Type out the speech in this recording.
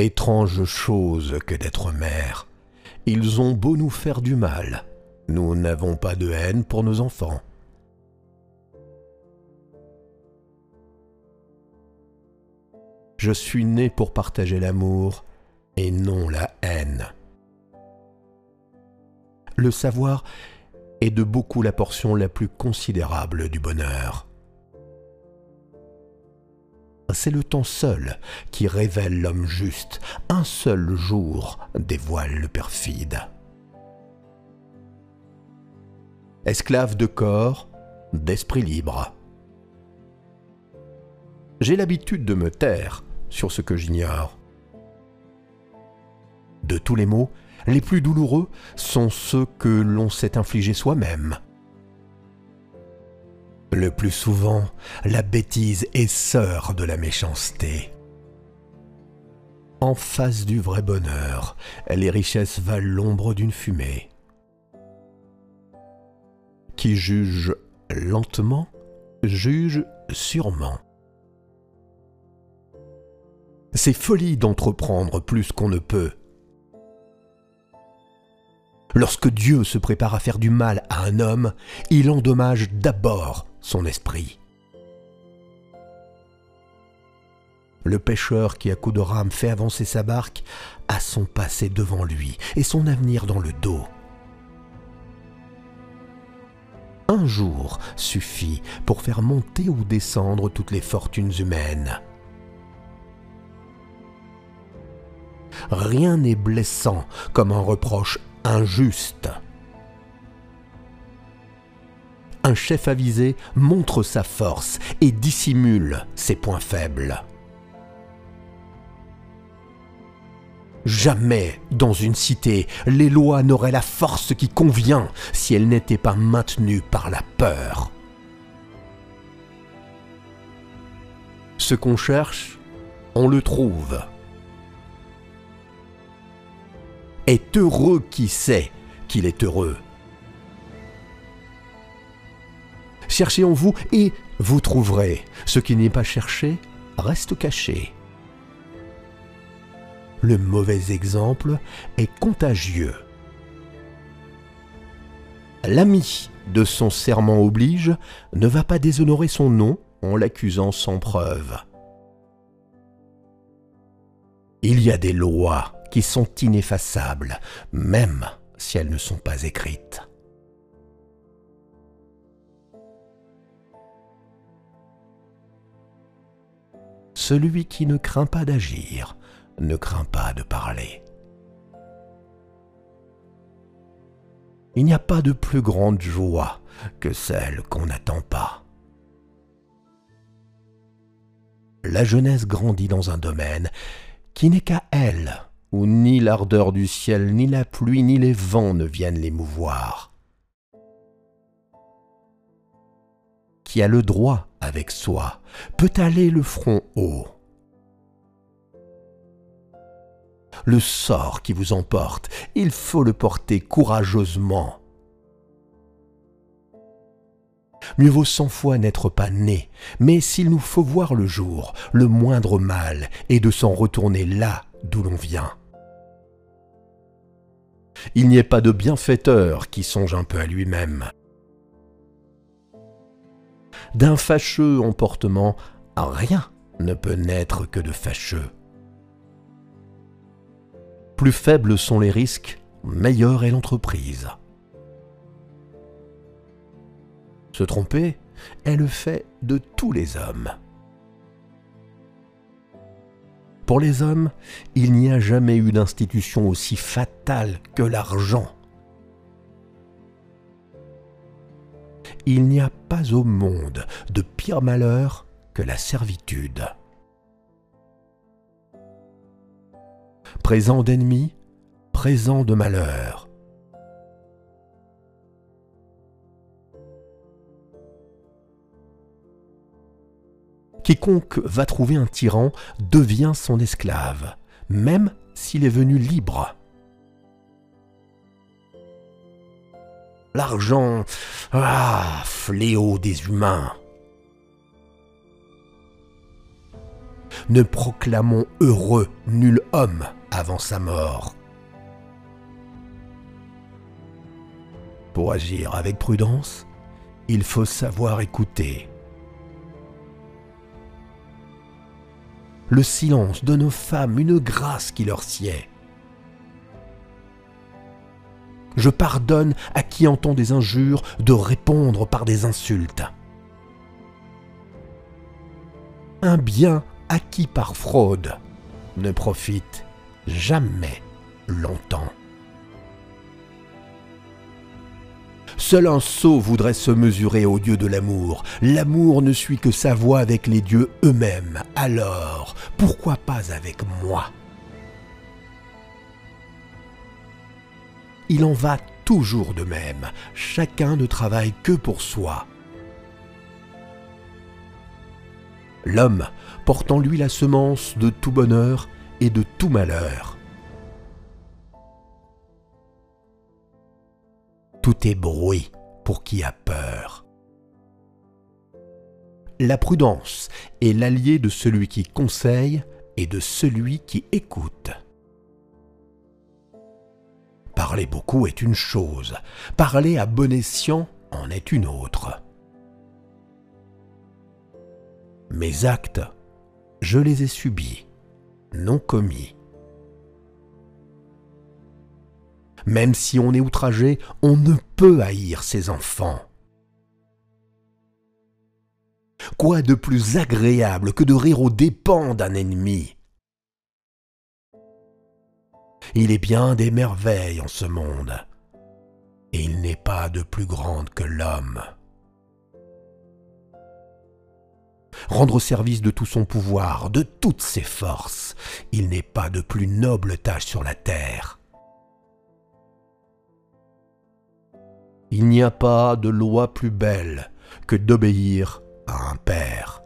Étrange chose que d'être mère. Ils ont beau nous faire du mal, nous n'avons pas de haine pour nos enfants. Je suis né pour partager l'amour et non la haine. Le savoir est de beaucoup la portion la plus considérable du bonheur. C'est le temps seul qui révèle l'homme juste, un seul jour dévoile le perfide. Esclave de corps, d'esprit libre. J'ai l'habitude de me taire sur ce que j'ignore. De tous les maux, les plus douloureux sont ceux que l'on s'est infligés soi-même. Le plus souvent, la bêtise est sœur de la méchanceté. En face du vrai bonheur, les richesses valent l'ombre d'une fumée. Qui juge lentement, juge sûrement. C'est folie d'entreprendre plus qu'on ne peut. Lorsque Dieu se prépare à faire du mal à un homme, il endommage d'abord son esprit. Le pêcheur qui à coup de rame fait avancer sa barque a son passé devant lui et son avenir dans le dos. Un jour suffit pour faire monter ou descendre toutes les fortunes humaines. Rien n'est blessant comme un reproche un chef avisé montre sa force et dissimule ses points faibles. Jamais dans une cité les lois n'auraient la force qui convient si elles n'étaient pas maintenues par la peur. Ce qu'on cherche, on le trouve. Est heureux qui sait qu'il est heureux. Cherchez en vous et vous trouverez. Ce qui n'est pas cherché reste caché. Le mauvais exemple est contagieux. L'ami de son serment oblige ne va pas déshonorer son nom en l'accusant sans preuve. Il y a des lois qui sont ineffaçables, même si elles ne sont pas écrites. Celui qui ne craint pas d'agir ne craint pas de parler. Il n'y a pas de plus grande joie que celle qu'on n'attend pas. La jeunesse grandit dans un domaine qui n'est qu'à elle, où ni l'ardeur du ciel, ni la pluie, ni les vents ne viennent l'émouvoir. qui a le droit avec soi peut aller le front haut. Le sort qui vous emporte, il faut le porter courageusement. Mieux vaut cent fois n'être pas né, mais s'il nous faut voir le jour, le moindre mal est de s'en retourner là d'où l'on vient. Il n'y ait pas de bienfaiteur qui songe un peu à lui-même d'un fâcheux emportement, rien ne peut naître que de fâcheux. Plus faibles sont les risques, meilleure est l'entreprise. Se tromper est le fait de tous les hommes. Pour les hommes, il n'y a jamais eu d'institution aussi fatale que l'argent. il n'y a pas au monde de pire malheur que la servitude. Présent d'ennemis, présent de malheur. Quiconque va trouver un tyran devient son esclave, même s'il est venu libre. L'argent, ah, fléau des humains. ne proclamons heureux nul homme avant sa mort. Pour agir avec prudence, il faut savoir écouter. Le silence donne aux femmes une grâce qui leur sied. Je pardonne à qui entend des injures de répondre par des insultes. Un bien acquis par fraude ne profite jamais longtemps. Seul un sot voudrait se mesurer au Dieu de l'amour. L'amour ne suit que sa voie avec les dieux eux-mêmes. Alors, pourquoi pas avec moi? Il en va toujours de même. Chacun ne travaille que pour soi. L'homme porte en lui la semence de tout bonheur et de tout malheur. Tout est bruit pour qui a peur. La prudence est l'allié de celui qui conseille et de celui qui écoute. Parler beaucoup est une chose, parler à bon escient en est une autre. Mes actes, je les ai subis, non commis. Même si on est outragé, on ne peut haïr ses enfants. Quoi de plus agréable que de rire aux dépens d'un ennemi? Il est bien des merveilles en ce monde, et il n'est pas de plus grande que l'homme. Rendre service de tout son pouvoir, de toutes ses forces, il n'est pas de plus noble tâche sur la terre. Il n'y a pas de loi plus belle que d'obéir à un père.